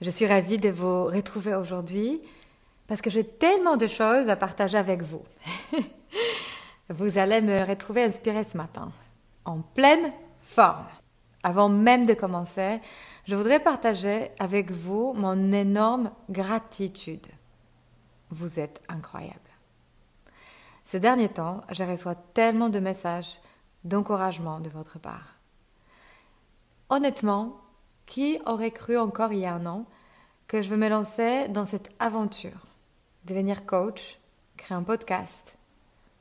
Je suis ravie de vous retrouver aujourd'hui parce que j'ai tellement de choses à partager avec vous. vous allez me retrouver inspirée ce matin, en pleine forme. Avant même de commencer, je voudrais partager avec vous mon énorme gratitude. Vous êtes incroyable. Ces derniers temps, je reçois tellement de messages d'encouragement de votre part. Honnêtement, qui aurait cru encore il y a un an que je veux me lancer dans cette aventure Devenir coach, créer un podcast,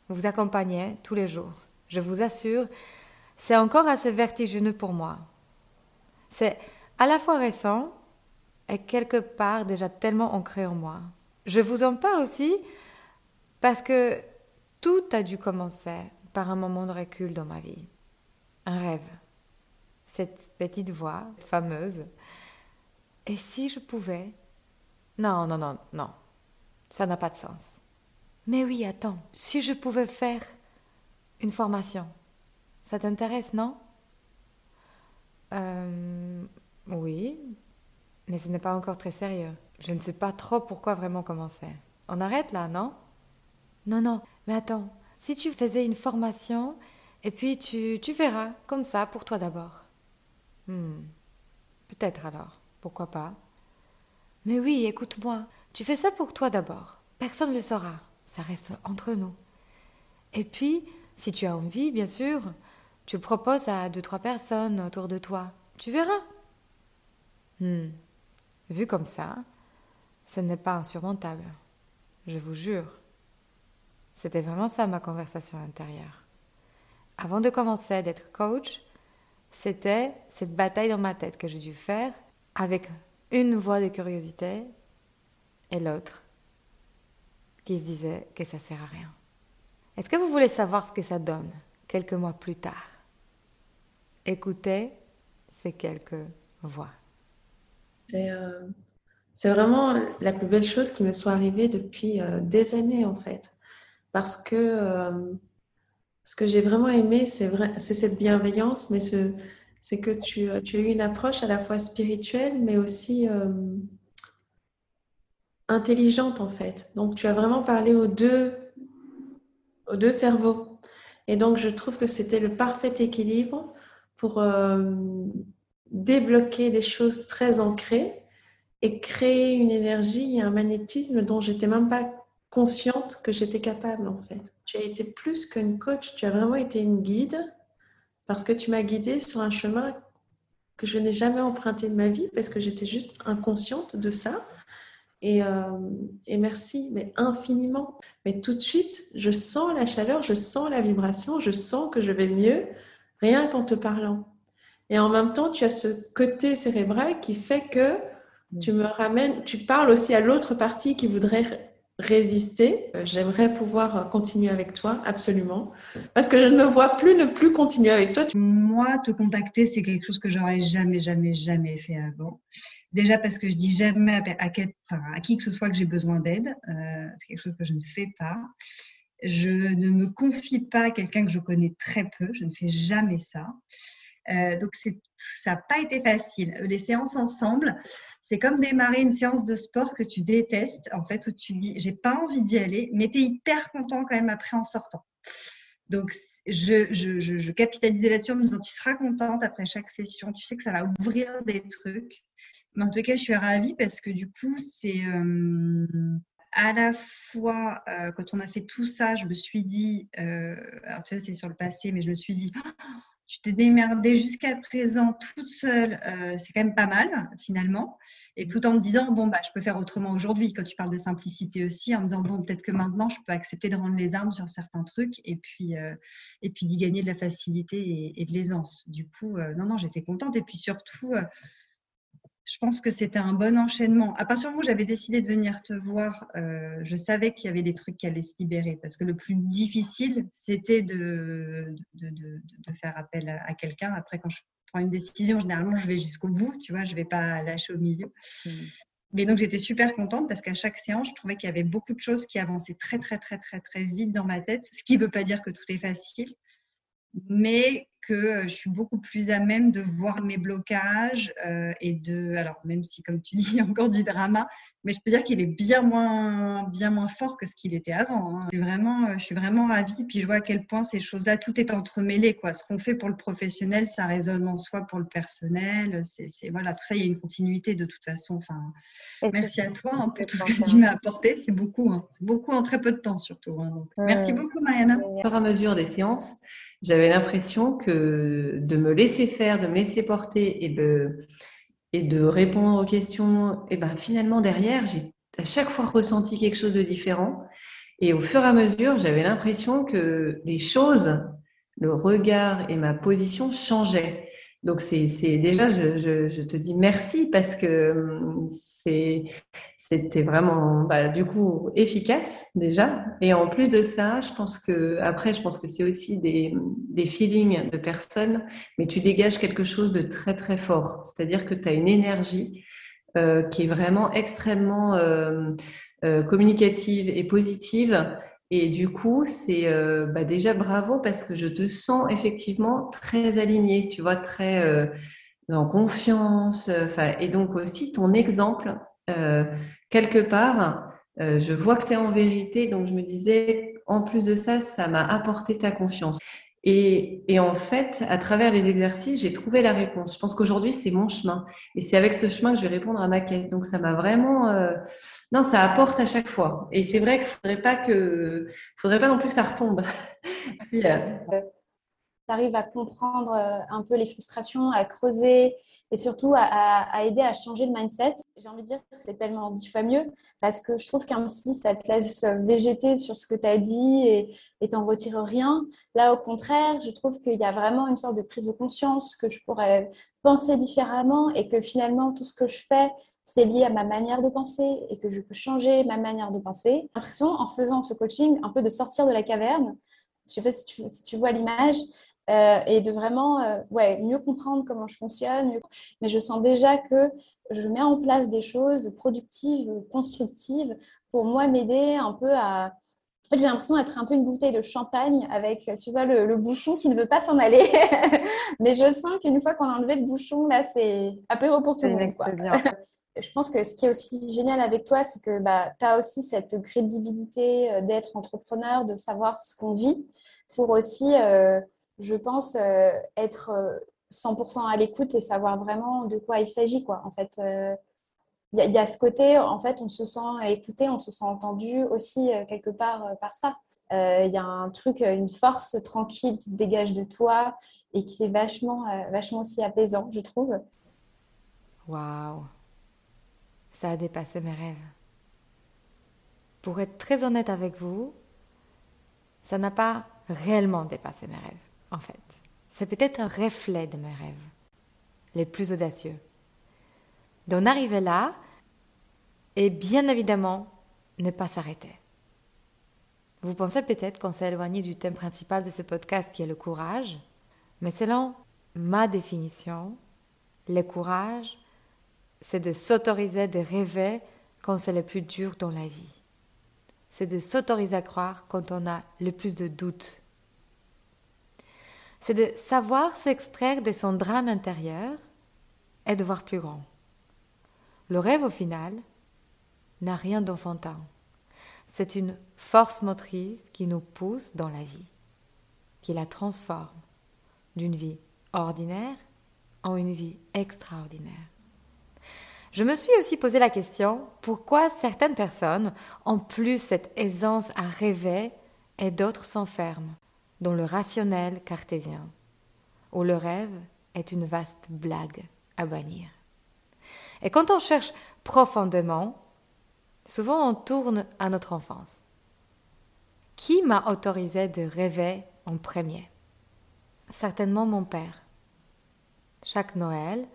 vous accompagner tous les jours. Je vous assure, c'est encore assez vertigineux pour moi. C'est à la fois récent et quelque part déjà tellement ancré en moi. Je vous en parle aussi parce que tout a dû commencer par un moment de recul dans ma vie. Un rêve cette petite voix fameuse. Et si je pouvais? Non, non, non, non. Ça n'a pas de sens. Mais oui, attends, si je pouvais faire une formation, ça t'intéresse, non? Euh, Oui, mais ce n'est pas encore très sérieux. Je ne sais pas trop pourquoi vraiment commencer. On arrête là, non? Non, non, mais attends, si tu faisais une formation, et puis tu, tu verras, comme ça, pour toi d'abord. Hmm. Peut-être alors, pourquoi pas. Mais oui, écoute-moi, tu fais ça pour toi d'abord. Personne ne le saura, ça reste entre nous. Et puis, si tu as envie, bien sûr, tu le proposes à deux, trois personnes autour de toi. Tu verras. Hmm. Vu comme ça, ce n'est pas insurmontable. Je vous jure. C'était vraiment ça ma conversation intérieure. Avant de commencer d'être coach, c'était cette bataille dans ma tête que j'ai dû faire avec une voix de curiosité et l'autre qui se disait que ça sert à rien. Est-ce que vous voulez savoir ce que ça donne quelques mois plus tard? Écoutez ces quelques voix. Euh, c'est vraiment la plus belle chose qui me soit arrivée depuis euh, des années en fait. Parce que euh, ce que j'ai vraiment aimé, c'est cette bienveillance, mais c'est que tu, as eu une approche à la fois spirituelle, mais aussi euh, intelligente en fait. Donc tu as vraiment parlé aux deux, aux deux cerveaux. Et donc je trouve que c'était le parfait équilibre pour euh, débloquer des choses très ancrées et créer une énergie et un magnétisme dont j'étais même pas consciente que j'étais capable en fait. Tu as été plus qu'une coach, tu as vraiment été une guide parce que tu m'as guidée sur un chemin que je n'ai jamais emprunté de ma vie parce que j'étais juste inconsciente de ça. Et, euh, et, merci, mais infiniment. Mais tout de suite, je sens la chaleur, je sens la vibration, je sens que je vais mieux rien qu'en te parlant. Et en même temps, tu as ce côté cérébral qui fait que tu me ramènes, tu parles aussi à l'autre partie qui voudrait résister. Euh, j'aimerais pouvoir euh, continuer avec toi, absolument. Parce que je ne me vois plus ne plus continuer avec toi. Moi, te contacter, c'est quelque chose que j'aurais jamais, jamais, jamais fait avant. Déjà parce que je dis jamais à, qui que ce soit que j'ai besoin d'aide. Euh, c'est quelque chose que je ne fais pas. Je ne me confie pas à quelqu'un que je connais très peu. Je ne fais jamais ça. donc, ça n'a pas été facile. Les séances ensemble, c'est comme démarrer une séance de sport que tu détestes, en fait, où tu dis, j'ai pas envie d'y aller, mais tu es hyper content quand même après en sortant. Donc, je, capitalisais là-dessus en me disant, tu seras contente après chaque session, tu sais que ça va ouvrir des trucs. Mais en tout cas, je suis ravie parce que du coup, c'est à la fois, quand on a fait tout ça, je me suis dit, alors tu vois, c'est sur le passé, mais je me suis dit, tu t'es démerdée jusqu'à présent toute seule, c'est quand même pas mal finalement. Et tout en me disant, bon, bah, je peux faire autrement aujourd'hui. Quand tu parles de simplicité aussi, en me disant, bon, peut-être que maintenant, je peux accepter de rendre les armes sur certains trucs et puis, et puis d'y gagner de la facilité et, de l'aisance. Du coup, non, non, j'étais contente. Et puis surtout, je pense que c'était un bon enchaînement. À partir du moment où j'avais décidé de venir te voir, euh, je savais qu'il y avait des trucs qui allaient se libérer parce que le plus difficile, c'était de, de, de, de, faire appel à, quelqu'un. Après, quand je prends une décision, généralement, je vais jusqu'au bout, tu vois, je ne vais pas lâcher au milieu. Mmh. Mais donc, j'étais super contente parce qu'à chaque séance, je trouvais qu'il y avait beaucoup de choses qui avançaient très, très, très, très, très vite dans ma tête, ce qui ne veut pas dire que tout est facile mais que euh, je suis beaucoup plus à même de voir mes blocages euh, et de, alors même si comme tu dis, il y a encore du drama, mais je peux dire qu'il est bien moins, bien moins fort que ce qu'il était avant. Hein. Je, suis vraiment, euh, je suis vraiment ravie, puis je vois à quel point ces choses-là, tout est entremêlé. Quoi. Ce qu'on fait pour le professionnel, ça résonne en soi pour le personnel. C'est, voilà, tout ça, il y a une continuité de toute façon. Enfin, merci à toi hein, pour tout ce que tu m'as apporté. C'est beaucoup, hein. beaucoup en très peu de temps surtout. merci beaucoup, Mariana. Au fur et à mesure des séances, j'avais l'impression que de me laisser faire, de me laisser porter et de, répondre aux questions, et ben finalement derrière, j'ai à chaque fois ressenti quelque chose de différent. Et au fur et à mesure, j'avais l'impression que les choses, le regard et ma position changeaient. Donc c'est déjà, je, te dis merci parce que hum, c'était vraiment bah, du coup efficace déjà. Et en plus de ça, je pense que après, je pense que c'est aussi des, des feelings de personnes, mais tu dégages quelque chose de très très fort. C'est-à-dire que tu as une énergie euh, qui est vraiment extrêmement euh, euh, communicative et positive et du coup, c'est euh, bah déjà bravo parce que je te sens effectivement très alignée, tu vois, très euh, en confiance. Enfin, et donc aussi ton exemple, euh, quelque part, je vois que tu es en vérité. Donc je me disais, en plus de ça, ça m'a apporté ta confiance. Et, et, en fait, à travers les exercices, j'ai trouvé la réponse. Je pense qu'aujourd'hui, c'est mon chemin. Et c'est avec ce chemin que je vais répondre à ma quête. Donc, ça m'a vraiment... Euh... Non, ça apporte à chaque fois. Et c'est vrai qu'il faudrait pas que... faudrait pas non plus que ça retombe. euh... Tu arrives à comprendre euh, un peu les frustrations, à creuser, et surtout à, aider à changer le mindset. J'ai envie de dire que c'est tellement dix fois mieux parce que je trouve qu'un psy, ça te laisse végéter sur ce que tu as dit et t'en retire rien. Là, au contraire, je trouve qu'il y a vraiment une sorte de prise de conscience que je pourrais penser différemment et que finalement, tout ce que je fais, c'est lié à ma manière de penser et que je peux changer ma manière de penser. J'ai l'impression, en faisant ce coaching, un peu de sortir de la caverne. Je sais pas si tu, si tu vois l'image, euh, et de vraiment euh, ouais, mieux comprendre comment je fonctionne. Mais je sens déjà que je mets en place des choses productives, constructives pour moi m'aider un peu à. En fait, j'ai l'impression d'être un peu une bouteille de champagne avec, tu vois, le, bouchon qui ne veut pas s'en aller. Mais je sens qu'une fois qu'on a enlevé le bouchon, là, c'est apéro pour tout le monde. Je pense que ce qui est aussi génial avec toi, c'est que bah, tu as aussi cette crédibilité euh, d'être entrepreneur, de savoir ce qu'on vit, pour aussi je pense, euh, être 100% euh, à l'écoute et savoir vraiment de quoi il s'agit. En fait, il euh, y, a ce côté, en fait, on se sent écouté, on se sent entendu aussi quelque part par ça. Il y a un truc, une force tranquille qui se dégage de toi et qui est vachement, vachement aussi apaisant, je trouve. Waouh, ça a dépassé mes rêves. Pour être très honnête avec vous, ça n'a pas réellement dépassé mes rêves en fait. C'est peut-être un reflet de mes rêves, les plus audacieux. D'en arriver là, et bien évidemment, ne pas s'arrêter. Vous pensez peut-être qu'on s'est éloigné du thème principal de ce podcast qui est le courage, mais selon ma définition, le courage, c'est de s'autoriser de rêver quand c'est le plus dur dans la vie. C'est de s'autoriser à croire quand on a le plus de doutes c'est de savoir s'extraire de son drame intérieur et de voir plus grand. Le rêve, au final, n'a rien d'enfantin. C'est une force motrice qui nous pousse dans la vie, qui la transforme d'une vie ordinaire en une vie extraordinaire. Je me suis aussi posé la question pourquoi certaines personnes ont plus cette aisance à rêver et d'autres s'enferment dans le rationnel cartésien, où le rêve est une vaste blague à bannir. Et quand on cherche profondément, souvent on tourne à notre enfance. Qui m'a autorisé de rêver en premier? Certainement mon père. Chaque Noël,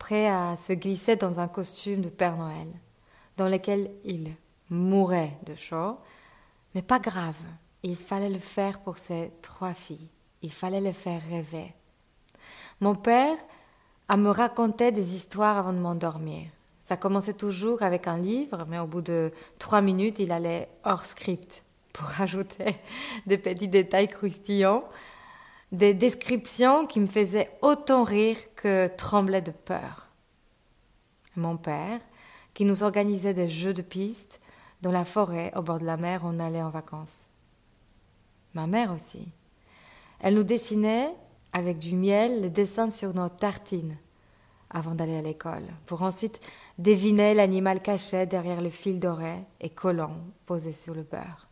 prêt à se glisser dans un costume de Père Noël, dans lequel il mourait de chaud, mais pas grave, il fallait le faire pour ses trois filles, il fallait les faire rêver. Mon père à me raconter des histoires avant de m'endormir. Ça commençait toujours avec un livre, mais au bout de trois minutes, il allait hors script pour rajouter des petits détails croustillants, des descriptions qui me faisaient autant rire que trembler de peur. Mon père, qui nous organisait des jeux de piste dans la forêt au bord de la mer, on allait en vacances. Ma mère aussi. Elle nous dessinait avec du miel les dessins sur nos tartines avant d'aller à l'école, pour ensuite deviner l'animal caché derrière le fil doré et collant posé sur le beurre.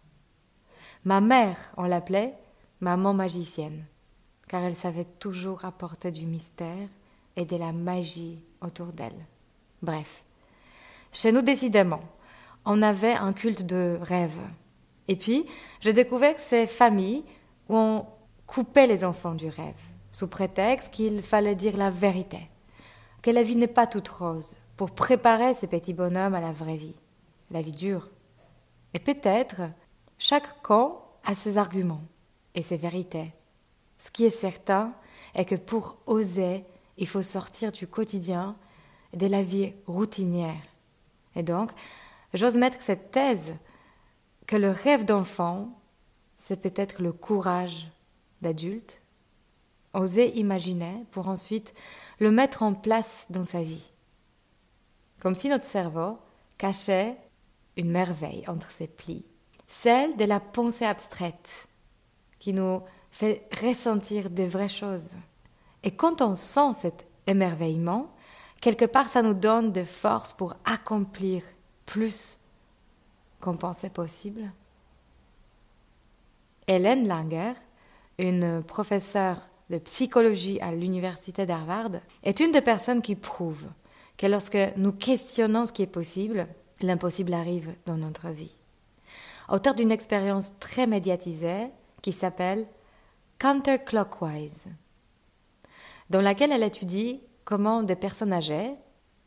Ma mère, on l'appelait maman magicienne, car elle savait toujours apporter du mystère et de la magie autour d'elle. Bref, chez nous décidément, on avait un culte de rêve. Et puis, je découvrais que ces familles où on coupait les enfants du rêve, sous prétexte qu'il fallait dire la vérité, que la vie n'est pas toute rose, pour préparer ces petits bonhommes à la vraie vie, la vie dure. Et peut-être, chaque camp a ses arguments et ses vérités. Ce qui est certain est que pour oser, il faut sortir du quotidien de la vie routinière. Et donc, j'ose mettre cette thèse que le rêve d'enfant, c'est peut-être le courage d'adulte, oser imaginer pour ensuite le mettre en place dans sa vie. Comme si notre cerveau cachait une merveille entre ses plis, celle de la pensée abstraite, qui nous fait ressentir des vraies choses. Et quand on sent cet émerveillement, quelque part ça nous donne des forces pour accomplir plus qu'on pensait possible. Hélène Langer, une professeure de psychologie à l'université d'Harvard, est une des personnes qui prouvent que lorsque nous questionnons ce qui est possible, l'impossible arrive dans notre vie. Auteur d'une expérience très médiatisée qui s'appelle Counterclockwise, dans laquelle elle étudie comment des personnes âgées,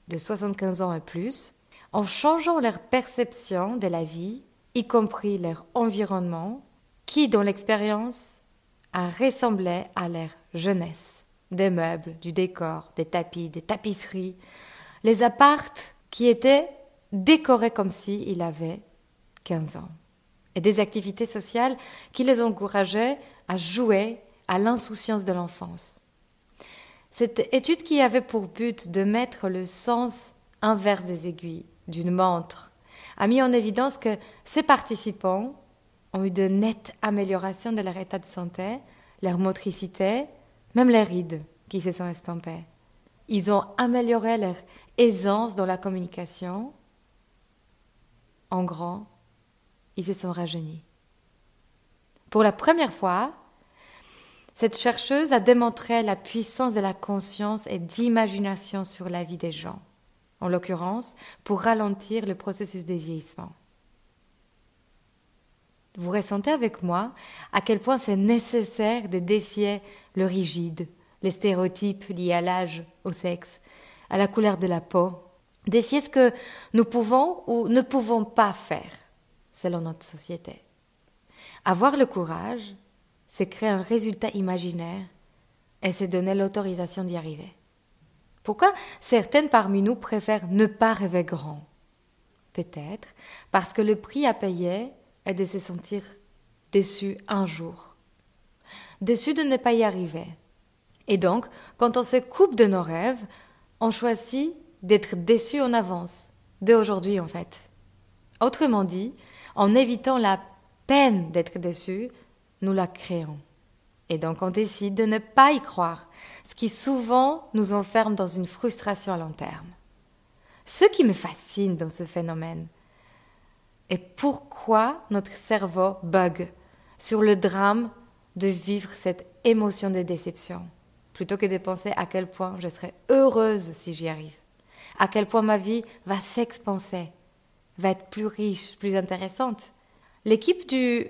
de 75 ans et plus, en changeant leur perception de la vie, y compris leur environnement, qui, dans l'expérience, a ressemblé à leur jeunesse. Des meubles, du décor, des tapis, des tapisseries, les appartes qui étaient décorés comme s'ils il avait 15 ans, et des activités sociales qui les encourageaient à jouer à l'insouciance de l'enfance. Cette étude qui avait pour but de mettre le sens inverse des aiguilles d'une montre a mis en évidence que ces participants ont eu de nettes améliorations de leur état de santé, leur motricité, même les rides qui se sont estampées. Ils ont amélioré leur aisance dans la communication. En grand, ils se sont rajeunis. Pour la première fois, cette chercheuse a démontré la puissance de la conscience et d'imagination sur la vie des gens, en l'occurrence pour ralentir le processus de vieillissement. Vous ressentez avec moi à quel point c'est nécessaire de défier le rigide, les stéréotypes liés à l'âge, au sexe, à la couleur de la peau, défier ce que nous pouvons ou ne pouvons pas faire selon notre société. Avoir le courage c'est créer un résultat imaginaire et c'est donner l'autorisation d'y arriver. Pourquoi certaines parmi nous préfèrent ne pas rêver grand? Peut-être parce que le prix à payer est de se sentir déçu un jour, déçu de ne pas y arriver. Et donc, quand on se coupe de nos rêves, on choisit d'être déçu en avance, dès aujourd'hui en fait. Autrement dit, en évitant la peine d'être déçu, nous la créons. Et donc on décide de ne pas y croire, ce qui souvent nous enferme dans une frustration à long terme. Ce qui me fascine dans ce phénomène est pourquoi notre cerveau bug sur le drame de vivre cette émotion de déception, plutôt que de penser à quel point je serai heureuse si j'y arrive, à quel point ma vie va s'expanser, va être plus riche, plus intéressante. L'équipe du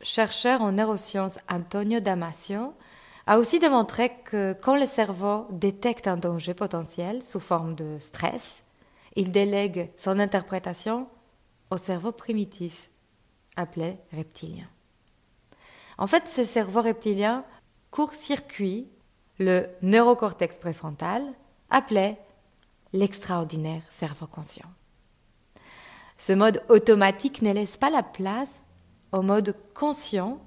chercheur en neurosciences Antonio Damasio a aussi démontré que quand le cerveau détecte un danger potentiel sous forme de stress, il délègue son interprétation au cerveau primitif, appelé reptilien. En fait, ce cerveau reptilien court-circuit le neurocortex préfrontal, appelé l'extraordinaire cerveau conscient. Ce mode automatique ne laisse pas la place au mode conscient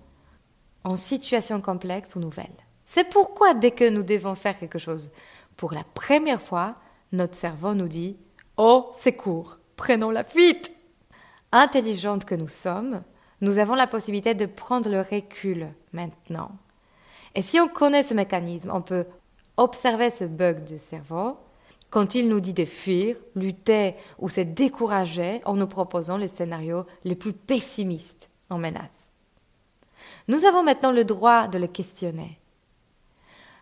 en situation complexe ou nouvelle. C'est pourquoi dès que nous devons faire quelque chose pour la première fois, notre cerveau nous dit Oh, c'est court, prenons la fuite Intelligente que nous sommes, nous avons la possibilité de prendre le recul maintenant. Et si on connaît ce mécanisme, on peut observer ce bug du cerveau quand il nous dit de fuir, lutter ou se décourager en nous proposant les scénarios les plus pessimistes en menace. Nous avons maintenant le droit de le questionner.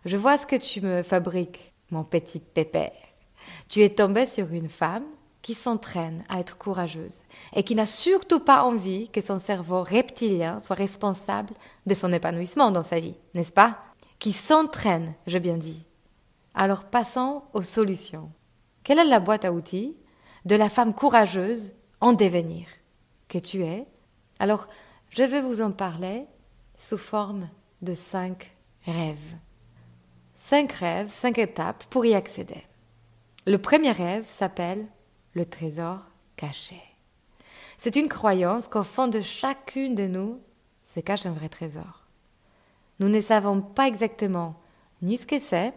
Je vois ce que tu me fabriques, mon petit pépère. Tu es tombé sur une femme qui s'entraîne à être courageuse et qui n'a surtout pas envie que son cerveau reptilien soit responsable de son épanouissement dans sa vie, n'est-ce pas? Qui s'entraîne, je bien dit. Alors passons aux solutions. Quelle est la boîte à outils de la femme courageuse en devenir? Que tu es Alors, je vais vous en parler sous forme de cinq rêves. Cinq rêves, cinq étapes pour y accéder. Le premier rêve s'appelle le trésor caché. C'est une croyance qu'au fond de chacune de nous se cache un vrai trésor. Nous ne savons pas exactement ni ce que c'est,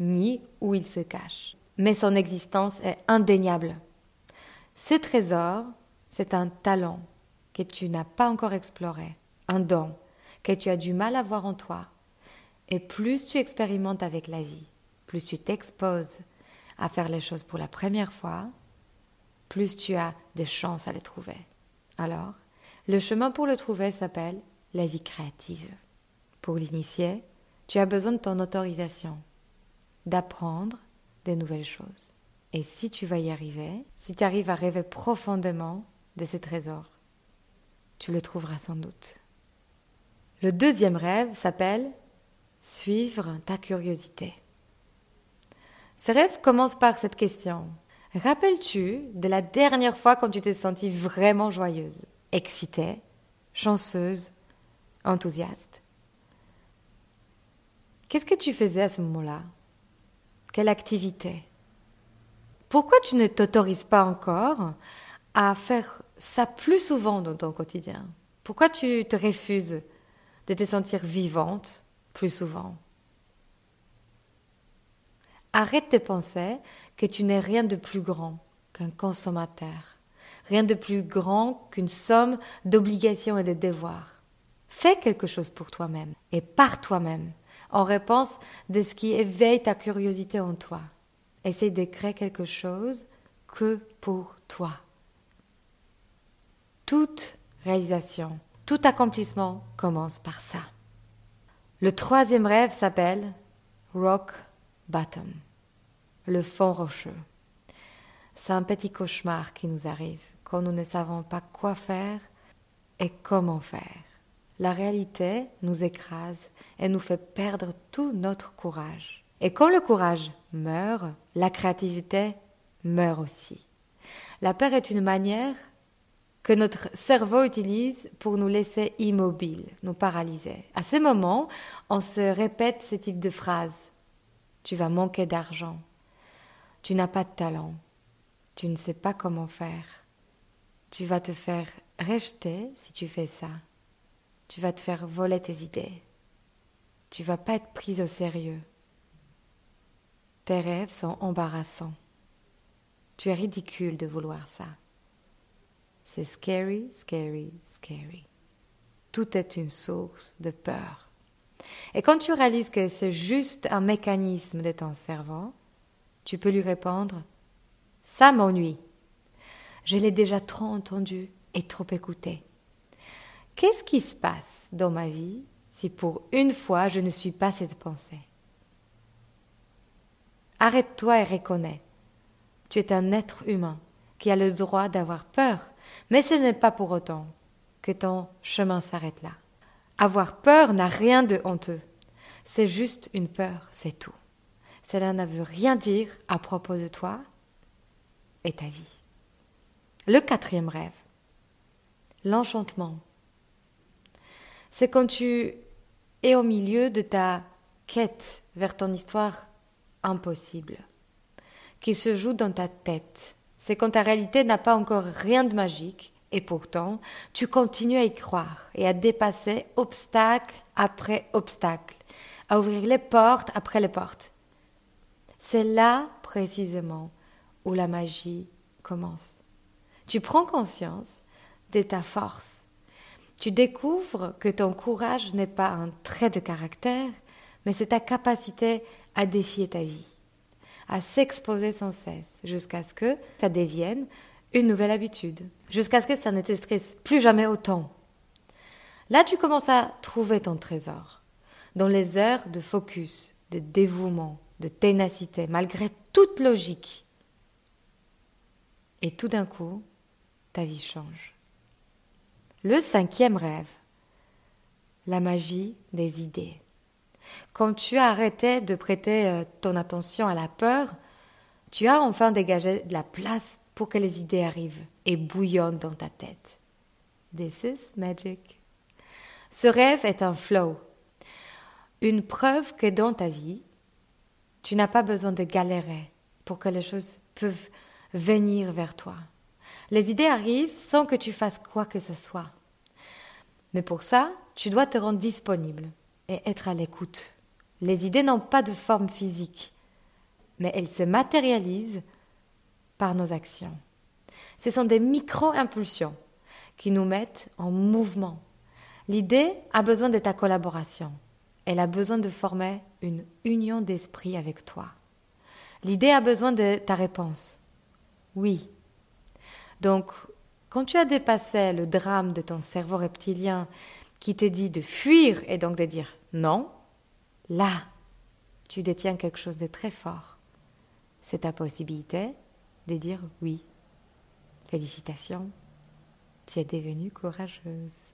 ni où il se cache, mais son existence est indéniable. Ce trésor, c'est un talent que tu n'as pas encore exploré, un don que tu as du mal à voir en toi. Et plus tu expérimentes avec la vie, plus tu t'exposes à faire les choses pour la première fois, plus tu as de chances à les trouver. Alors, le chemin pour le trouver s'appelle la vie créative. Pour l'initier, tu as besoin de ton autorisation, d'apprendre des nouvelles choses. Et si tu vas y arriver, si tu arrives à rêver profondément de ces trésors, tu le trouveras sans doute. Le deuxième rêve s'appelle suivre ta curiosité. Ce rêve commence par cette question. Rappelles-tu de la dernière fois quand tu t'es sentie vraiment joyeuse, excitée, chanceuse, enthousiaste? Qu'est-ce que tu faisais à ce moment-là? Quelle activité? Pourquoi tu ne t'autorises pas encore à faire ça plus souvent dans ton quotidien Pourquoi tu te refuses de te sentir vivante plus souvent? Arrête de penser que tu n'es rien de plus grand qu'un consommateur, rien de plus grand qu'une somme d'obligations et de devoirs. Fais quelque chose pour toi-même et par toi-même, en réponse de ce qui éveille ta curiosité en toi. Essaye de créer quelque chose que pour toi. Toute réalisation, tout accomplissement commence par ça. Le troisième rêve s'appelle Rock bottom, le fond rocheux. C'est un petit cauchemar qui nous arrive quand nous ne savons pas quoi faire et comment faire. La réalité nous écrase et nous fait perdre tout notre courage. Et quand le courage meurt, la créativité meurt aussi. La peur est une manière que notre cerveau utilise pour nous laisser immobiles, nous paralyser. À ce moment, on se répète ce type de phrases tu vas manquer d'argent, tu n'as pas de talent, tu ne sais pas comment faire, tu vas te faire rejeter si tu fais ça, tu vas te faire voler tes idées, tu vas pas être prise au sérieux, tes rêves sont embarrassants, tu es ridicule de vouloir ça. C'est scary, scary, scary. Tout est une source de peur. Et quand tu réalises que c'est juste un mécanisme de ton cerveau, tu peux lui répondre Ça m'ennuie. Je l'ai déjà trop entendu et trop écouté. Qu'est-ce qui se passe dans ma vie si pour une fois je ne suis pas cette pensée Arrête-toi et reconnais. Tu es un être humain qui a le droit d'avoir peur, mais ce n'est pas pour autant que ton chemin s'arrête là. Avoir peur n'a rien de honteux. C'est juste une peur, c'est tout. Cela ne veut rien dire à propos de toi et ta vie. Le quatrième rêve, l'enchantement. C'est quand tu es au milieu de ta quête vers ton histoire impossible, qui se joue dans ta tête. C'est quand ta réalité n'a pas encore rien de magique, et pourtant tu continues à y croire et à dépasser obstacle après obstacle, à ouvrir les portes après les portes. C'est là précisément où la magie commence. Tu prends conscience de ta force. Tu découvres que ton courage n'est pas un trait de caractère, mais c'est ta capacité à défier ta vie, à s'exposer sans cesse, jusqu'à ce que ça devienne une nouvelle habitude, jusqu'à ce que ça ne te stresse plus jamais autant. Là, tu commences à trouver ton trésor, dans les heures de focus, de dévouement, de ténacité, malgré toute logique. Et tout d'un coup, ta vie change. Le cinquième rêve, la magie des idées. Quand tu as arrêté de prêter euh, ton attention à la peur, tu as enfin dégagé de la place pour que les idées arrivent et bouillonnent dans ta tête. This is magic. Ce rêve est un flow, une preuve que dans ta vie, tu n'as pas besoin de galérer pour que les choses peuvent venir vers toi. Les idées arrivent sans que tu fasses quoi que ce soit. Mais pour ça, tu dois te rendre disponible et être à l'écoute. Les idées n'ont pas de forme physique, mais elles se matérialisent par nos actions. Ce sont des micro-impulsions qui nous mettent en mouvement. L'idée a besoin de ta collaboration. Elle a besoin de former une union d'esprit avec toi. L'idée a besoin de ta réponse. Oui. Donc, quand tu as dépassé le drame de ton cerveau reptilien qui te dit de fuir et donc de dire non, là, tu détiens quelque chose de très fort. C'est ta possibilité de dire oui. Félicitations, tu es devenue courageuse.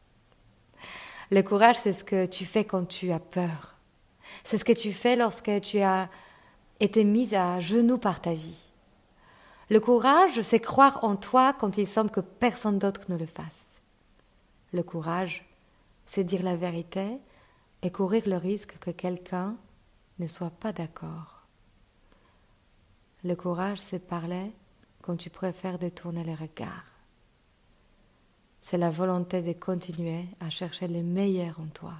Le courage, c'est ce que tu fais quand tu as peur. C'est ce que tu fais lorsque tu as été mise à genoux par ta vie. Le courage, c'est croire en toi quand il semble que personne d'autre ne le fasse. Le courage, c'est dire la vérité et courir le risque que quelqu'un ne soit pas d'accord. Le courage, c'est parler quand tu préfères détourner les regards. C'est la volonté de continuer à chercher le meilleur en toi.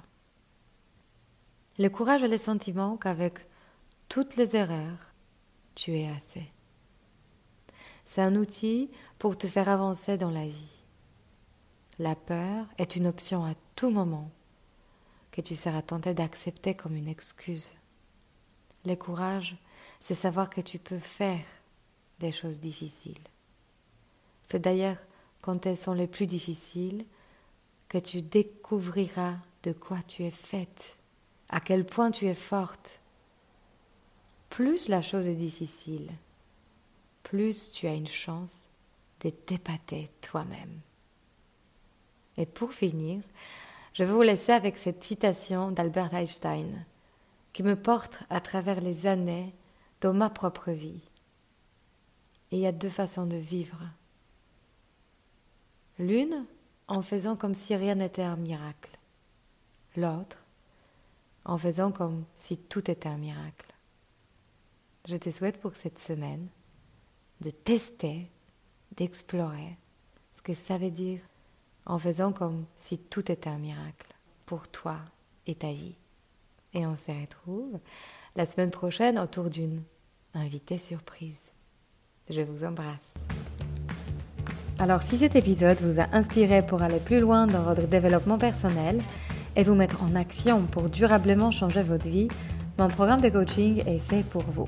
Le courage est le sentiment qu'avec toutes les erreurs, tu es assez. C'est un outil pour te faire avancer dans la vie. La peur est une option à tout moment que tu seras tenté d'accepter comme une excuse. Le courage, c'est savoir que tu peux faire des choses difficiles. C'est d'ailleurs quand elles sont les plus difficiles que tu découvriras de quoi tu es faite, à quel point tu es forte. Plus la chose est difficile, plus tu as une chance de t'épater toi-même. Et pour finir, je vais vous laisser avec cette citation d'Albert Einstein qui me porte à travers les années dans ma propre vie. Il y a deux façons de vivre. L'une en faisant comme si rien n'était un miracle. L'autre en faisant comme si tout était un miracle. Je te souhaite pour cette semaine de tester, d'explorer ce que ça veut dire en faisant comme si tout était un miracle pour toi et ta vie. Et on se retrouve la semaine prochaine autour d'une invitée surprise. Je vous embrasse. Alors si cet épisode vous a inspiré pour aller plus loin dans votre développement personnel et vous mettre en action pour durablement changer votre vie, mon programme de coaching est fait pour vous.